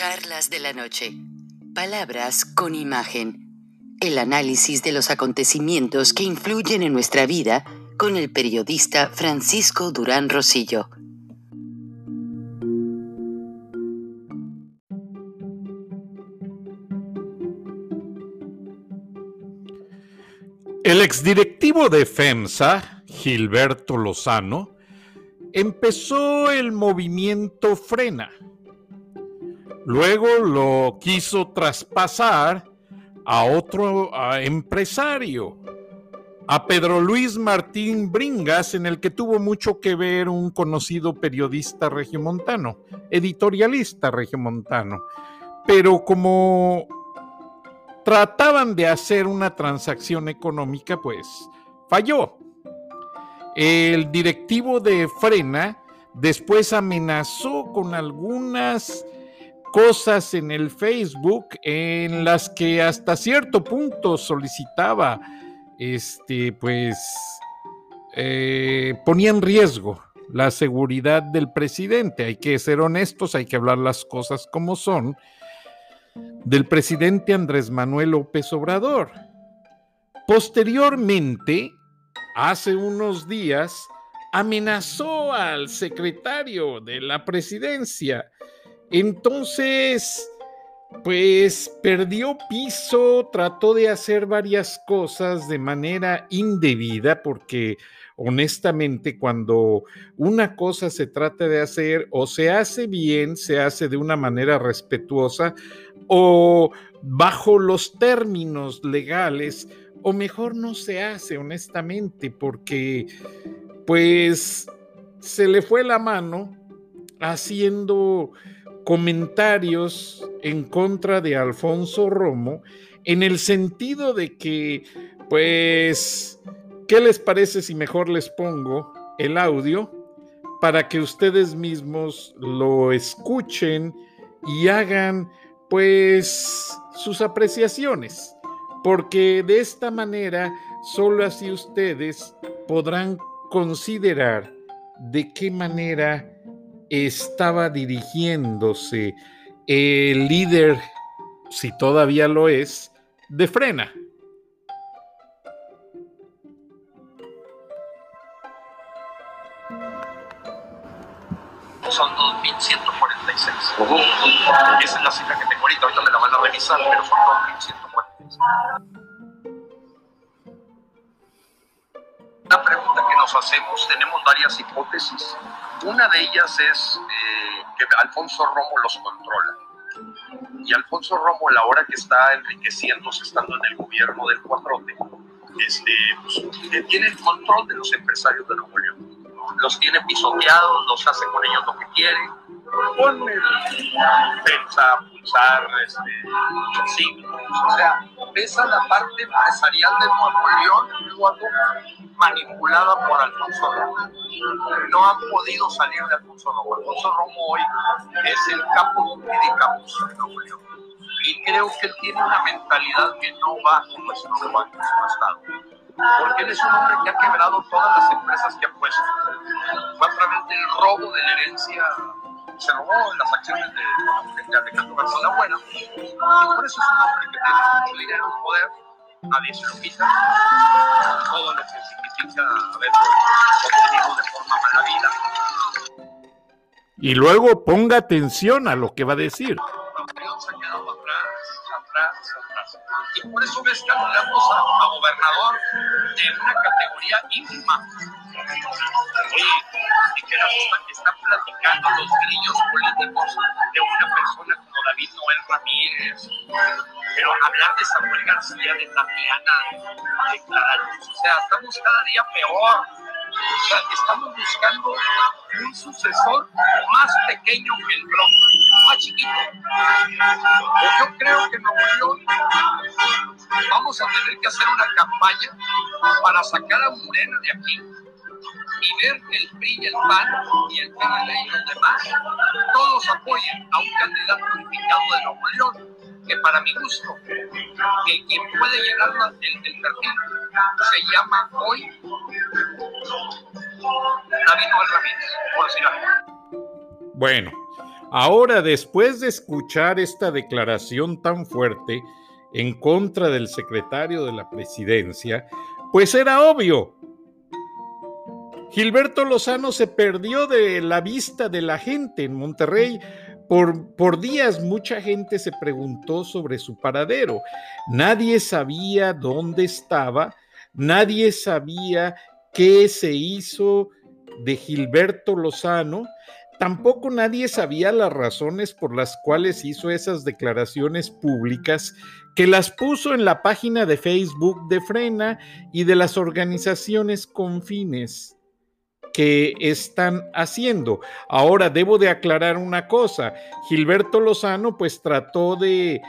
Charlas de la noche. Palabras con imagen. El análisis de los acontecimientos que influyen en nuestra vida con el periodista Francisco Durán Rosillo. El exdirectivo de FEMSA, Gilberto Lozano, empezó el movimiento Frena. Luego lo quiso traspasar a otro empresario, a Pedro Luis Martín Bringas, en el que tuvo mucho que ver un conocido periodista regiomontano, editorialista regiomontano. Pero como trataban de hacer una transacción económica, pues falló. El directivo de Frena después amenazó con algunas cosas en el Facebook en las que hasta cierto punto solicitaba, este, pues, eh, ponía en riesgo la seguridad del presidente. Hay que ser honestos, hay que hablar las cosas como son del presidente Andrés Manuel López Obrador. Posteriormente, hace unos días, amenazó al secretario de la presidencia. Entonces, pues perdió piso, trató de hacer varias cosas de manera indebida porque honestamente cuando una cosa se trata de hacer o se hace bien, se hace de una manera respetuosa o bajo los términos legales o mejor no se hace honestamente porque pues se le fue la mano haciendo comentarios en contra de Alfonso Romo en el sentido de que pues ¿Qué les parece si mejor les pongo el audio para que ustedes mismos lo escuchen y hagan pues sus apreciaciones? Porque de esta manera solo así ustedes podrán considerar de qué manera estaba dirigiéndose el líder, si todavía lo es, de Frena. son 2.146. Esa es la cifra que tengo ahorita, ahorita me la van a revisar, pero son 2.146. Una pregunta que nos hacemos, tenemos varias hipótesis. Una de ellas es eh, que Alfonso Romo los controla. Y Alfonso Romo, a la hora que está enriqueciéndose estando en el gobierno del cuatrote, este, pues, tiene el control de los empresarios de Nuevo León los tiene pisoteados, los hace con ellos lo que quieren, pone pensar, pulsar, este, signos, o sea, pesa la parte empresarial de Nuevo León manipulada por Alfonso Romo. No han podido salir de Alfonso Romo. Alfonso Romo hoy es el capo de capos de Nuevo León. Y creo que él tiene una mentalidad que no va con nuestro, nuestro Estado porque él es un hombre que ha quebrado todas las empresas que ha puesto. Fue a través del robo de la herencia, se robó las acciones de, de Alejandro García Buena, y por eso es un hombre que tiene mucho dinero y poder, nadie se lo quita, todo lo que significa haber obtenido de forma mala vida. Y luego ponga atención a lo que va a decir. Se ha quedado atrás, atrás, atrás. Y por eso ves que anulamos a, a gobernador de una categoría ínfima. Y que están platicando los grillos políticos de una persona como David Noel Ramírez, pero hablar de Samuel García, de Tatiana, de Clara o sea, estamos cada día peor. O sea, estamos buscando un sucesor más pequeño que el Bronco, chiquito. Yo creo que Nuevo León vamos a tener que hacer una campaña para sacar a Morena de aquí y ver el PRI, el PAN y el PRD y los demás, todos apoyen a un candidato unificado de Nuevo León que para mi gusto, que quien puede llegar el, el perfil se llama hoy David Noel Ramírez, por decir algo. Bueno, ahora después de escuchar esta declaración tan fuerte en contra del secretario de la presidencia, pues era obvio. Gilberto Lozano se perdió de la vista de la gente en Monterrey por, días mucha gente se preguntó sobre su paradero. Nadie sabía dónde estaba, nadie sabía qué se hizo de Gilberto Lozano, tampoco nadie sabía las razones por las cuales hizo esas declaraciones públicas que las puso en la página de Facebook de Frena y de las organizaciones con fines que están haciendo. Ahora, debo de aclarar una cosa. Gilberto Lozano pues trató de,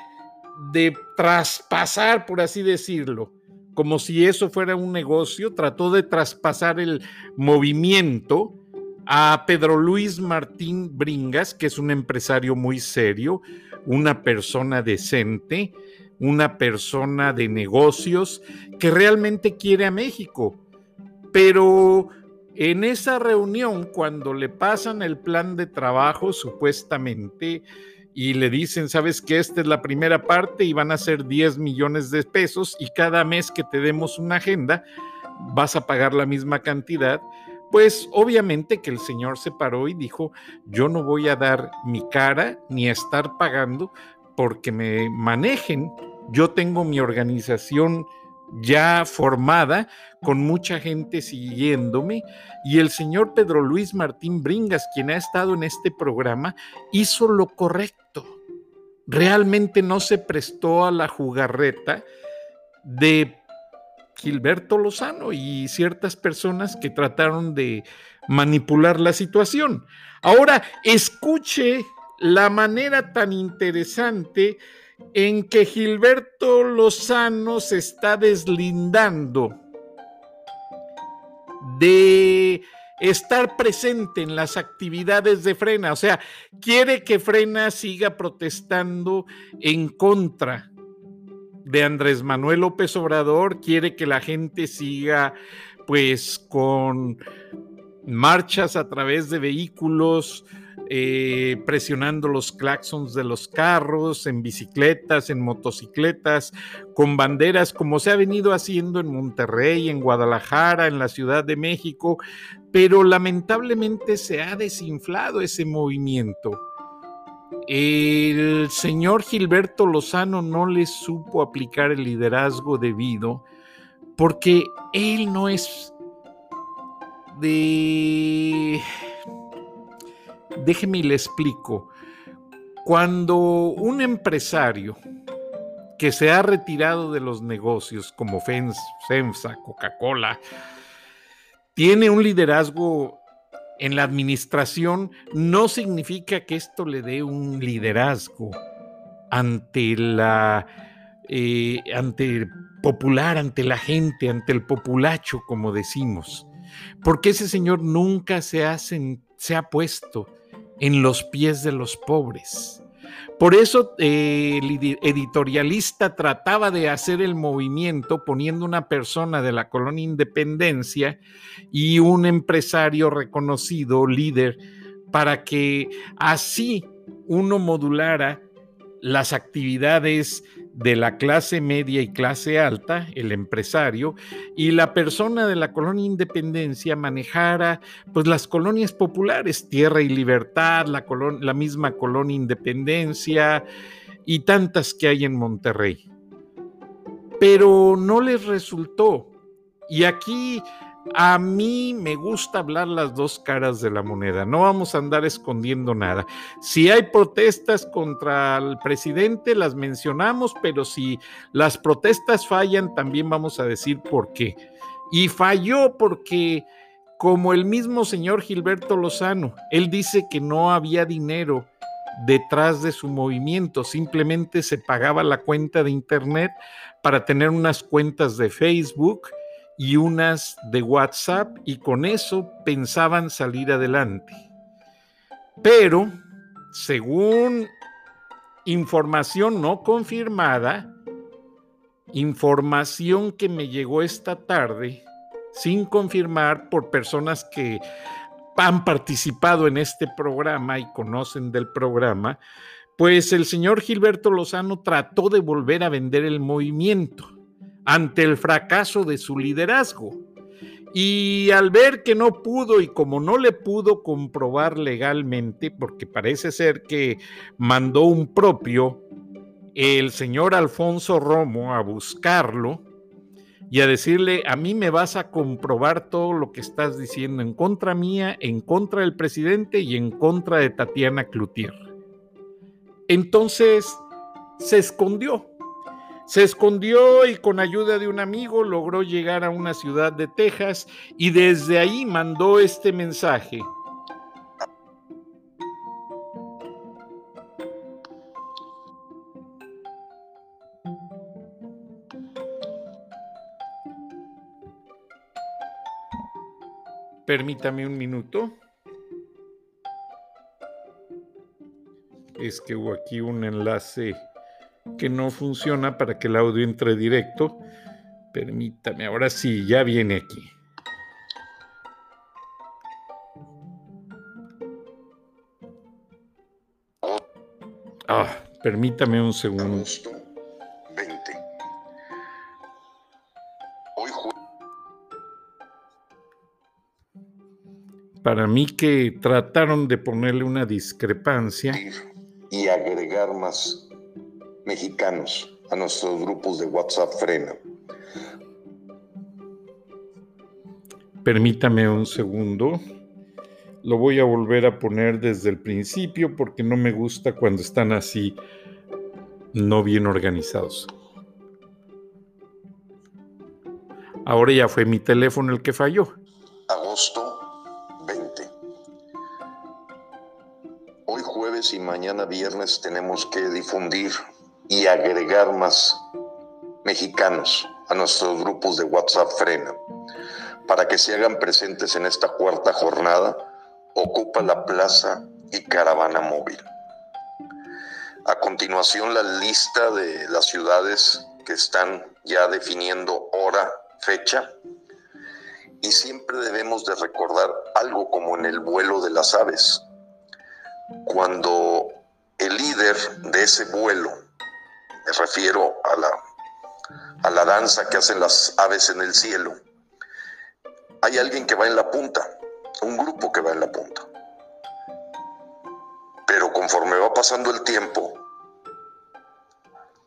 de traspasar, por así decirlo, como si eso fuera un negocio, trató de traspasar el movimiento a Pedro Luis Martín Bringas, que es un empresario muy serio, una persona decente, una persona de negocios que realmente quiere a México. Pero en esa reunión, cuando le pasan el plan de trabajo, supuestamente, y le dicen, sabes que esta es la primera parte y van a ser 10 millones de pesos y cada mes que te demos una agenda vas a pagar la misma cantidad, pues obviamente que el señor se paró y dijo, yo no voy a dar mi cara ni a estar pagando porque me manejen, yo tengo mi organización ya formada, con mucha gente siguiéndome, y el señor Pedro Luis Martín Bringas, quien ha estado en este programa, hizo lo correcto. Realmente no se prestó a la jugarreta de Gilberto Lozano y ciertas personas que trataron de manipular la situación. Ahora, escuche la manera tan interesante en que Gilberto Lozano se está deslindando de estar presente en las actividades de Frena, o sea, quiere que Frena siga protestando en contra de Andrés Manuel López Obrador, quiere que la gente siga pues con marchas a través de vehículos eh, presionando los claxons de los carros, en bicicletas, en motocicletas, con banderas, como se ha venido haciendo en Monterrey, en Guadalajara, en la Ciudad de México, pero lamentablemente se ha desinflado ese movimiento. El señor Gilberto Lozano no le supo aplicar el liderazgo debido porque él no es de Déjeme y le explico. Cuando un empresario que se ha retirado de los negocios como FEMSA, Coca-Cola, tiene un liderazgo en la administración, no significa que esto le dé un liderazgo ante la eh, ante popular, ante la gente, ante el populacho, como decimos. Porque ese señor nunca se ha, se ha puesto en los pies de los pobres. Por eso eh, el editorialista trataba de hacer el movimiento poniendo una persona de la colonia Independencia y un empresario reconocido, líder, para que así uno modulara las actividades de la clase media y clase alta, el empresario, y la persona de la colonia Independencia manejara pues las colonias populares, Tierra y Libertad, la, la misma colonia Independencia y tantas que hay en Monterrey. Pero no les resultó. Y aquí a mí me gusta hablar las dos caras de la moneda, no vamos a andar escondiendo nada. Si hay protestas contra el presidente, las mencionamos, pero si las protestas fallan, también vamos a decir por qué. Y falló porque como el mismo señor Gilberto Lozano. Él dice que no había dinero detrás de su movimiento, simplemente se pagaba la cuenta de Internet para tener unas cuentas de Facebook y unas de WhatsApp y con eso pensaban salir adelante. Pero, según información no confirmada, información que me llegó esta tarde, sin confirmar por personas que han participado en este programa y conocen del programa, pues el señor Gilberto Lozano trató de volver a vender el movimiento ante el fracaso de su liderazgo. Y al ver que no pudo y como no le pudo comprobar legalmente, porque parece ser que mandó un propio, el señor Alfonso Romo a buscarlo, y a decirle, a mí me vas a comprobar todo lo que estás diciendo en contra mía, en contra del presidente y en contra de Tatiana Cloutier. Entonces se escondió. Se escondió y con ayuda de un amigo logró llegar a una ciudad de Texas y desde ahí mandó este mensaje Permítame un minuto. Es que hubo aquí un enlace que no funciona para que el audio entre directo. Permítame, ahora sí, ya viene aquí. Ah, permítame un segundo. para mí que trataron de ponerle una discrepancia. Y agregar más mexicanos a nuestros grupos de WhatsApp Frena. Permítame un segundo. Lo voy a volver a poner desde el principio porque no me gusta cuando están así no bien organizados. Ahora ya fue mi teléfono el que falló. Agosto y mañana viernes tenemos que difundir y agregar más mexicanos a nuestros grupos de WhatsApp Frena para que se hagan presentes en esta cuarta jornada. Ocupa la plaza y caravana móvil. A continuación, la lista de las ciudades que están ya definiendo hora, fecha. Y siempre debemos de recordar algo como en el vuelo de las aves cuando el líder de ese vuelo, me refiero a la, a la danza que hacen las aves en el cielo, hay alguien que va en la punta, un grupo que va en la punta. Pero conforme va pasando el tiempo,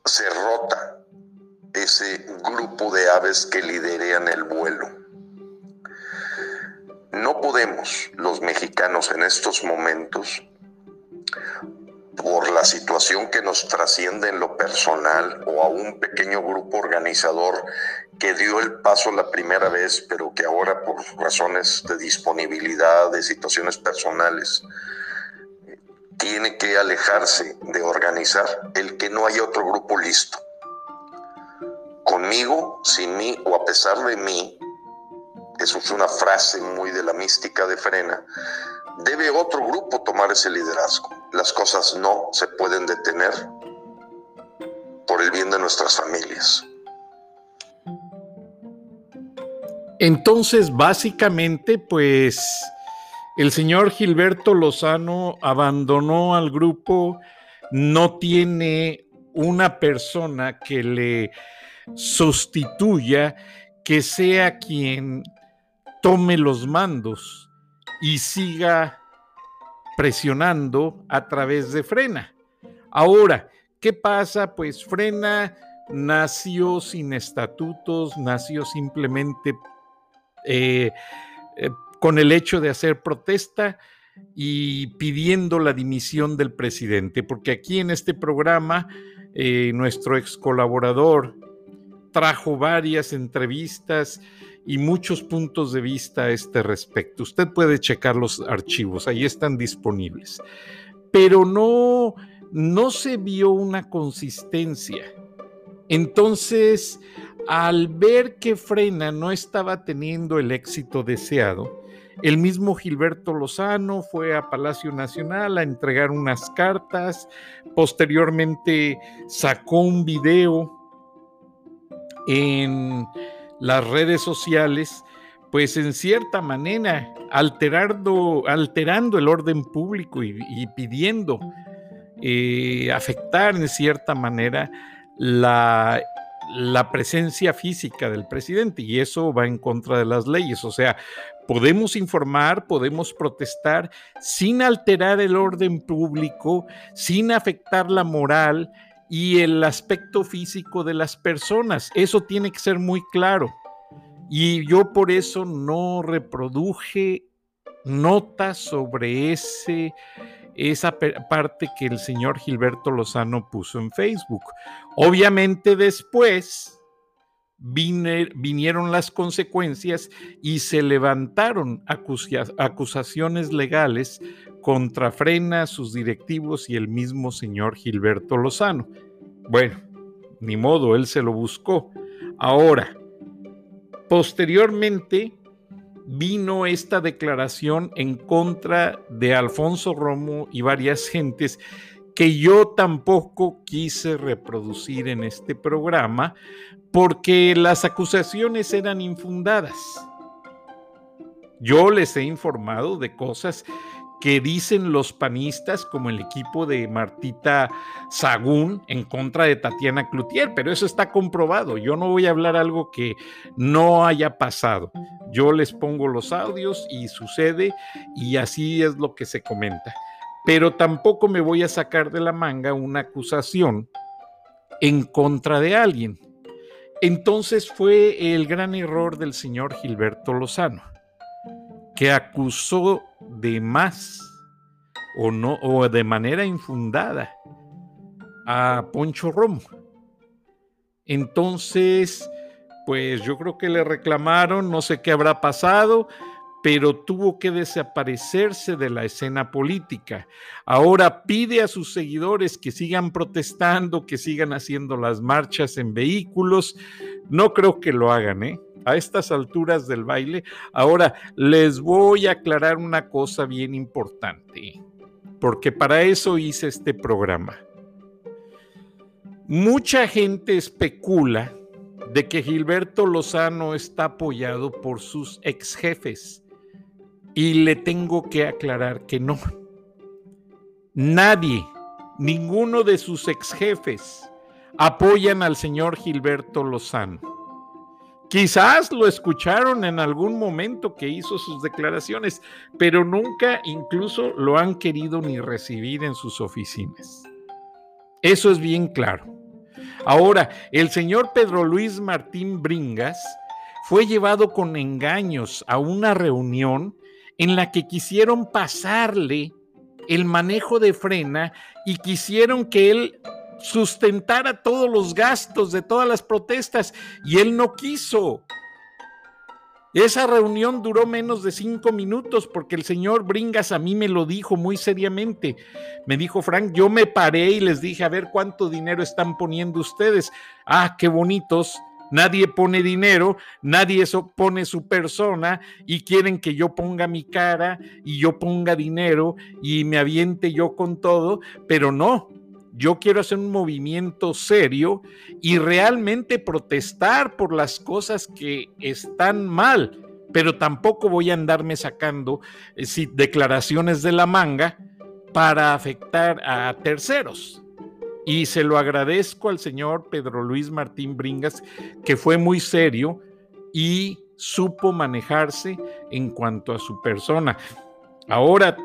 se rota ese grupo de aves que liderean el vuelo. No podemos, los mexicanos en estos momentos, por la situación que nos trasciende en lo personal o a un pequeño grupo organizador que dio el paso la primera vez, pero que ahora por razones de disponibilidad, de situaciones personales, tiene que alejarse de organizar el que no haya otro grupo listo. Conmigo, sin mí o a pesar de mí, eso es una frase muy de la mística de Frena, debe otro grupo tomar ese liderazgo. Las cosas no se pueden detener por el bien de nuestras familias. Entonces, básicamente, pues el señor Gilberto Lozano abandonó al grupo, no tiene una persona que le sustituya, que sea quien tome los mandos y siga presionando a través de Frena. Ahora, ¿qué pasa? Pues Frena nació sin estatutos, nació simplemente eh, eh, con el hecho de hacer protesta y pidiendo la dimisión del presidente, porque aquí en este programa eh, nuestro ex colaborador trajo varias entrevistas y muchos puntos de vista a este respecto. Usted puede checar los archivos, ahí están disponibles. Pero no, no se vio una consistencia. Entonces, al ver que Frena no estaba teniendo el éxito deseado, el mismo Gilberto Lozano fue a Palacio Nacional a entregar unas cartas, posteriormente sacó un video en las redes sociales, pues en cierta manera alterando, alterando el orden público y, pidiendo eh, afectar en cierta manera la, la presencia física del presidente y eso va en contra de las leyes. O sea, podemos informar, podemos protestar sin alterar el orden público, sin afectar la moral y el aspecto físico de las personas. Eso tiene que ser muy claro. Y yo por eso no reproduje notas sobre ese esa parte que el señor Gilberto Lozano puso en Facebook. Obviamente después vinieron las consecuencias y se levantaron acusaciones legales contra Frena, sus directivos y el mismo señor Gilberto Lozano. Bueno, ni modo, él se lo buscó. Ahora, posteriormente, vino esta declaración en contra de Alfonso Romo y varias gentes que yo tampoco quise reproducir en este programa porque las acusaciones eran infundadas. Yo les he informado de cosas que dicen los panistas como el equipo de Martita Sagún en contra de Tatiana Cloutier, pero eso está comprobado. Yo no voy a hablar algo que no haya pasado. Yo les pongo los audios y sucede y así es lo que se comenta. Pero tampoco me voy a sacar de la manga una acusación en contra de alguien. Entonces fue el gran error del señor Gilberto Lozano que acusó de más o no o de manera infundada a Poncho Romo. Entonces, pues yo creo que le reclamaron, no sé qué habrá pasado, pero tuvo que desaparecerse de la escena política. Ahora pide a sus seguidores que sigan protestando, que sigan haciendo las marchas en vehículos. No creo que lo hagan, ¿eh? a estas alturas del baile. Ahora, les voy a aclarar una cosa bien importante, porque para eso hice este programa. Mucha gente especula de que Gilberto Lozano está apoyado por sus ex jefes. Y le tengo que aclarar que no. Nadie, ninguno de sus ex jefes apoyan al señor Gilberto Lozano. Quizás lo escucharon en algún momento que hizo sus declaraciones, pero nunca incluso lo han querido ni recibir en sus oficinas. Eso es bien claro. Ahora, el señor Pedro Luis Martín Bringas fue llevado con engaños a una reunión en la que quisieron pasarle el manejo de frena y quisieron que él sustentara todos los gastos de todas las protestas y él no quiso. Esa reunión duró menos de cinco minutos porque el señor Bringas a mí me lo dijo muy seriamente. Me dijo, Frank, yo me paré y les dije, a ver cuánto dinero están poniendo ustedes. Ah, qué bonitos. Nadie pone dinero, nadie pone su persona y quieren que yo ponga mi cara y yo ponga dinero y me aviente yo con todo, pero no, yo quiero hacer un movimiento serio y realmente protestar por las cosas que están mal, pero tampoco voy a andarme sacando eh, declaraciones de la manga para afectar a terceros. Y se lo agradezco al señor Pedro Luis Martín Bringas, que fue muy serio y supo manejarse en cuanto a su persona. Ahora,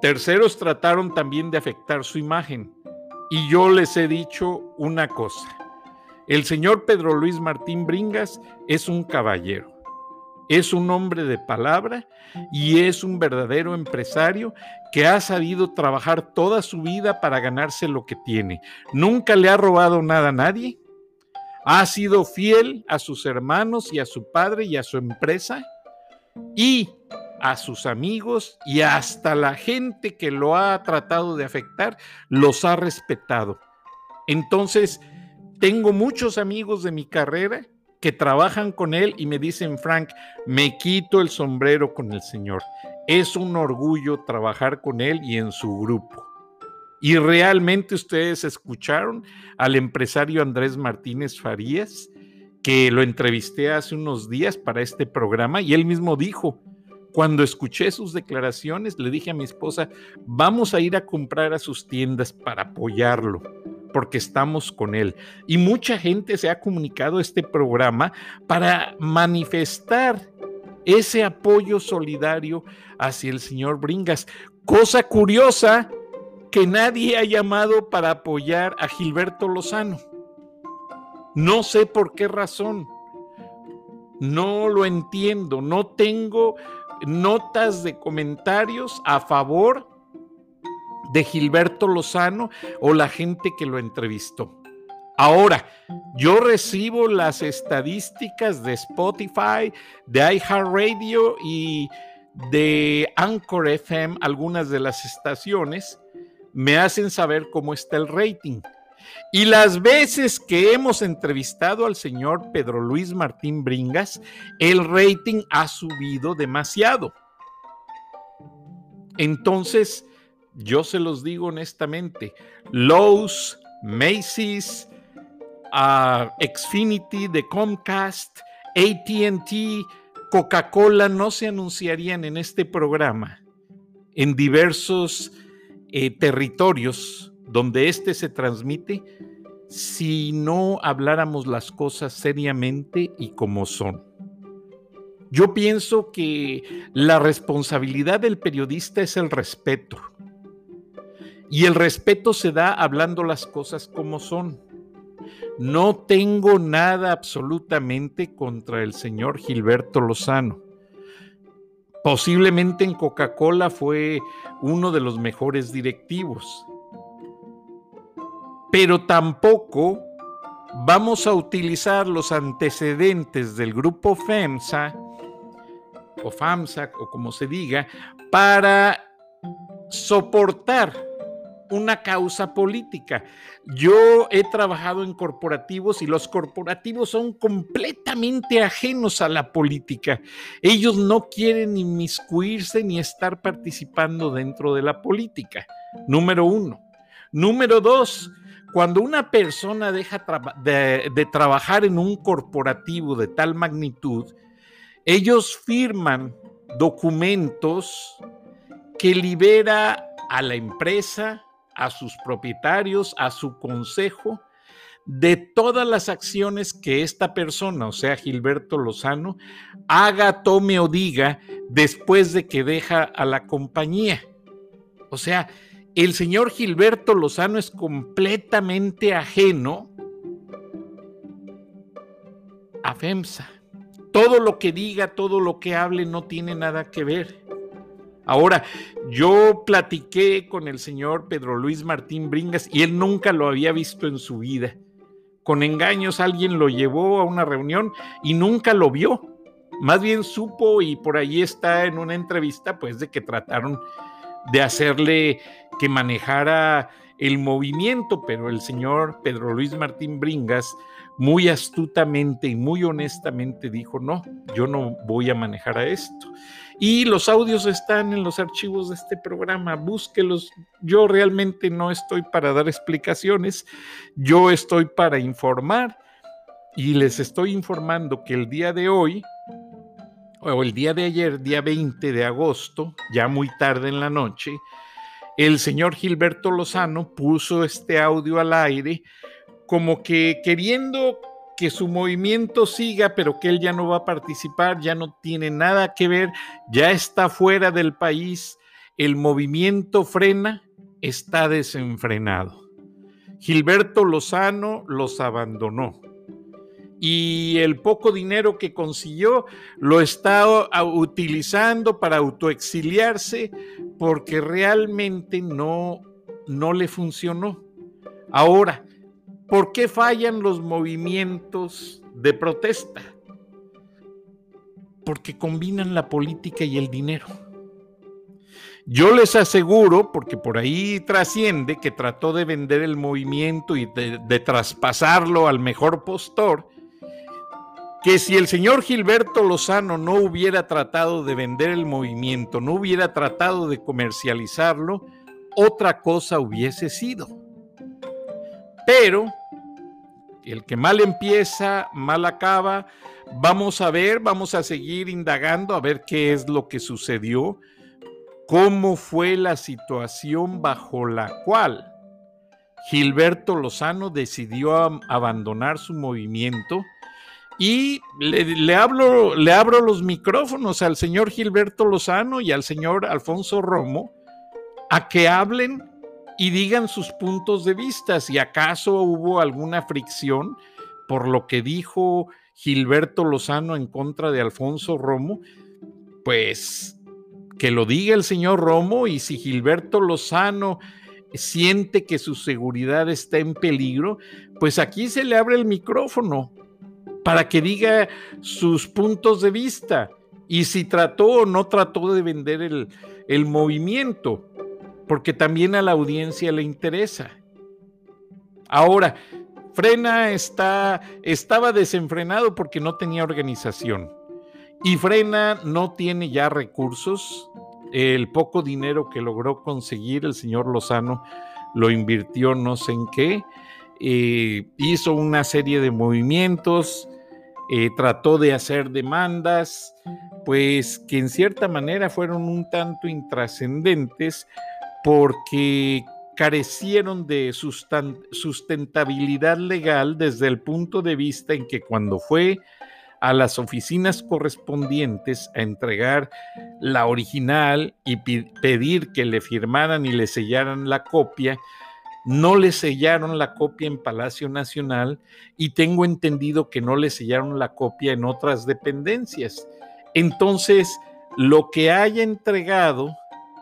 terceros trataron también de afectar su imagen y yo les he dicho una cosa. El señor Pedro Luis Martín Bringas es un caballero, es un hombre de palabra y es un verdadero empresario que ha sabido trabajar toda su vida para ganarse lo que tiene. Nunca le ha robado nada a nadie, Ha sido fiel a sus hermanos y a su padre y a su empresa y a sus amigos y hasta la gente que lo ha tratado de afectar, los ha respetado. Entonces, tengo muchos amigos de mi carrera que trabajan con él y me dicen, Frank, me quito el sombrero con el Señor. Es un orgullo trabajar con él y en su grupo. Y realmente ustedes escucharon al empresario Andrés Martínez Farías, que lo entrevisté hace unos días para este programa y él mismo dijo, cuando escuché sus declaraciones, le dije a mi esposa, vamos a ir a comprar a sus tiendas para apoyarlo, porque estamos con él. Y mucha gente se ha comunicado este programa para manifestar ese apoyo solidario hacia el señor Bringas. Cosa curiosa que nadie ha llamado para apoyar a Gilberto Lozano. No sé por qué razón. No lo entiendo. No tengo notas de comentarios a favor de Gilberto Lozano o la gente que lo entrevistó. Ahora, yo recibo las estadísticas de Spotify, de iHeartRadio y de Anchor FM, algunas de las estaciones, me hacen saber cómo está el rating. Y las veces que hemos entrevistado al señor Pedro Luis Martín Bringas, el rating ha subido demasiado. Entonces, yo se los digo honestamente, Lowe's, Macy's, uh, Xfinity de Comcast, ATT, Coca-Cola no se anunciarían en este programa en diversos eh, territorios donde éste se transmite si no habláramos las cosas seriamente y como son. Yo pienso que la responsabilidad del periodista es el respeto. Y el respeto se da hablando las cosas como son. No tengo nada absolutamente contra el señor Gilberto Lozano. Posiblemente en Coca-Cola fue uno de los mejores directivos. Pero tampoco vamos a utilizar los antecedentes del grupo FEMSA o FAMSA o como se diga para soportar una causa política. Yo he trabajado en corporativos y los corporativos son completamente ajenos a la política. Ellos no quieren inmiscuirse ni estar participando dentro de la política. Número uno. Número dos, cuando una persona deja de, de trabajar en un corporativo de tal magnitud, ellos firman documentos que libera a la empresa, a sus propietarios, a su consejo, de todas las acciones que esta persona, o sea, Gilberto Lozano, haga, tome o diga después de que deja a la compañía. O sea, el señor Gilberto Lozano es completamente ajeno a FEMSA. Todo lo que diga, todo lo que hable no tiene nada que ver. Ahora, yo platiqué con el señor Pedro Luis Martín Bringas y él nunca lo había visto en su vida. Con engaños alguien lo llevó a una reunión y nunca lo vio. Más bien supo y por ahí está en una entrevista, pues de que trataron de hacerle que manejara el movimiento, pero el señor Pedro Luis Martín Bringas muy astutamente y muy honestamente dijo, no, yo no voy a manejar a esto. Y los audios están en los archivos de este programa, búsquelos. Yo realmente no estoy para dar explicaciones, yo estoy para informar y les estoy informando que el día de hoy, o el día de ayer, día 20 de agosto, ya muy tarde en la noche, el señor Gilberto Lozano puso este audio al aire como que queriendo que su movimiento siga, pero que él ya no va a participar, ya no tiene nada que ver, ya está fuera del país, el movimiento frena, está desenfrenado. Gilberto Lozano los abandonó y el poco dinero que consiguió lo está utilizando para autoexiliarse porque realmente no, no le funcionó. Ahora, ¿Por qué fallan los movimientos de protesta? Porque combinan la política y el dinero. Yo les aseguro, porque por ahí trasciende que trató de vender el movimiento y de, traspasarlo al mejor postor, que si el señor Gilberto Lozano no hubiera tratado de vender el movimiento, no hubiera tratado de comercializarlo, otra cosa hubiese sido. Pero el que mal empieza, mal acaba. Vamos a ver, vamos a seguir indagando a ver qué es lo que sucedió cómo fue la situación bajo la cual Gilberto Lozano decidió abandonar su movimiento y le, hablo, le abro los micrófonos al señor Gilberto Lozano y al señor Alfonso Romo a que hablen y digan sus puntos de vista, si acaso hubo alguna fricción por lo que dijo Gilberto Lozano en contra de Alfonso Romo, pues que lo diga el señor Romo y si Gilberto Lozano siente que su seguridad está en peligro, pues aquí se le abre el micrófono para que diga sus puntos de vista y si trató o no trató de vender el, el movimiento, porque también a la audiencia le interesa. Ahora, Frena está, estaba desenfrenado porque no tenía organización. Y Frena no tiene ya recursos. El poco dinero que logró conseguir el señor Lozano lo invirtió no sé en qué. Eh, hizo una serie de movimientos, eh, trató de hacer demandas, pues que en cierta manera fueron un tanto intrascendentes porque carecieron de sustentabilidad legal desde el punto de vista en que cuando fue a las oficinas correspondientes a entregar la original y pedir que le firmaran y le sellaran la copia. No le sellaron la copia en Palacio Nacional y tengo entendido que no le sellaron la copia en otras dependencias. Entonces, lo que haya entregado,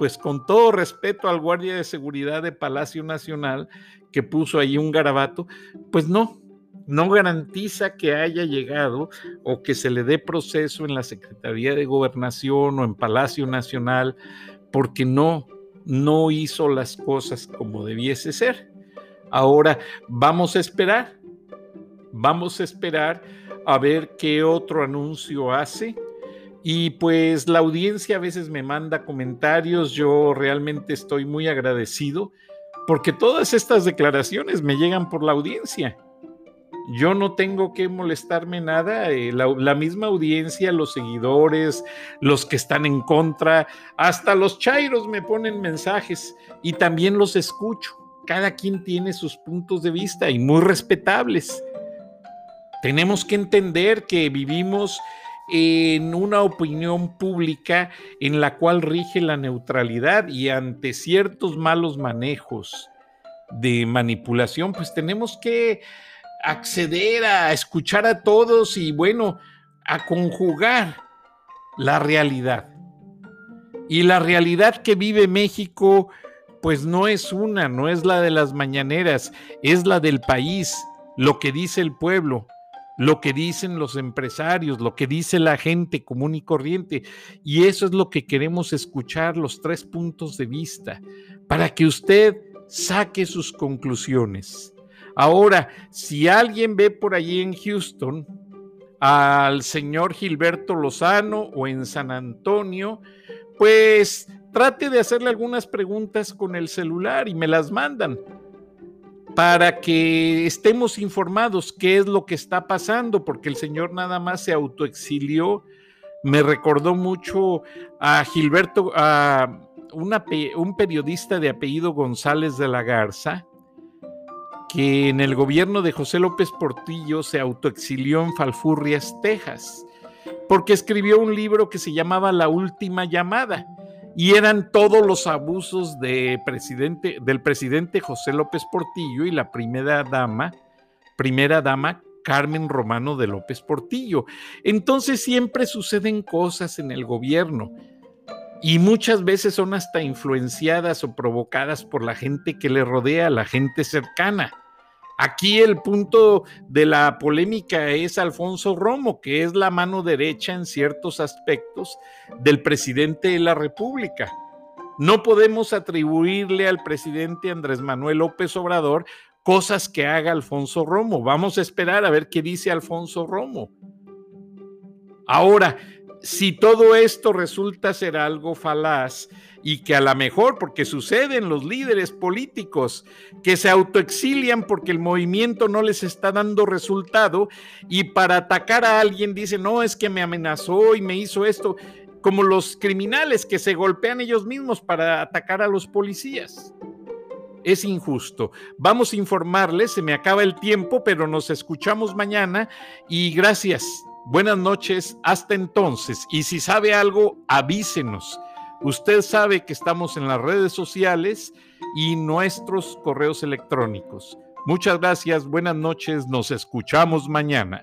pues con todo respeto al guardia de seguridad de Palacio Nacional que puso ahí un garabato, pues no, no garantiza que haya llegado o que se le dé proceso en la Secretaría de Gobernación o en Palacio Nacional, porque no, no hizo las cosas como debiese ser. Ahora vamos a esperar, vamos a esperar a ver qué otro anuncio hace. Y pues la audiencia a veces me manda comentarios, yo realmente estoy muy agradecido porque todas estas declaraciones me llegan por la audiencia yo no tengo que molestarme nada, eh, la, misma audiencia, los seguidores, los que están en contra, hasta los chairos me ponen mensajes y también los escucho. Cada quien tiene sus puntos de vista y muy respetables. Tenemos que entender que vivimos en una opinión pública en la cual rige la neutralidad y ante ciertos malos manejos de manipulación, pues tenemos que acceder a escuchar a todos y bueno, a conjugar la realidad. Y la realidad que vive México, pues no es una, no es la de las mañaneras, es la del país, lo que dice el pueblo, lo que dicen los empresarios, lo que dice la gente común y corriente. Y eso es lo que queremos escuchar, los tres puntos de vista, para que usted saque sus conclusiones. Ahora, si alguien ve por allí en Houston al señor Gilberto Lozano o en San Antonio, pues trate de hacerle algunas preguntas con el celular y me las mandan para que estemos informados qué es lo que está pasando, porque el señor nada más se autoexilió. Me recordó mucho a Gilberto, a un periodista de apellido González de la Garza, que en el gobierno de José López Portillo se autoexilió en Falfurrias, Texas, porque escribió un libro que se llamaba La Última Llamada y eran todos los abusos de presidente, del presidente José López Portillo y la primera dama, primera dama Carmen Romano de López Portillo. Entonces siempre suceden cosas en el gobierno y muchas veces son hasta influenciadas o provocadas por la gente que le rodea, la gente cercana. Aquí el punto de la polémica es Alfonso Romo, que es la mano derecha en ciertos aspectos del presidente de la República. No podemos atribuirle al presidente Andrés Manuel López Obrador cosas que haga Alfonso Romo. Vamos a esperar a ver qué dice Alfonso Romo. Ahora, si todo esto resulta ser algo falaz y que a lo mejor, porque suceden los líderes políticos que se autoexilian porque el movimiento no les está dando resultado y para atacar a alguien dicen, no, es que me amenazó y me hizo esto, como los criminales que se golpean ellos mismos para atacar a los policías. Es injusto. Vamos a informarles, se me acaba el tiempo, pero nos escuchamos mañana y gracias. Buenas noches, hasta entonces. Y si sabe algo, avísenos. Usted sabe que estamos en las redes sociales y nuestros correos electrónicos. Muchas gracias, buenas noches, nos escuchamos mañana.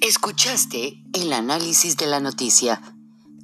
Escuchaste el análisis de la noticia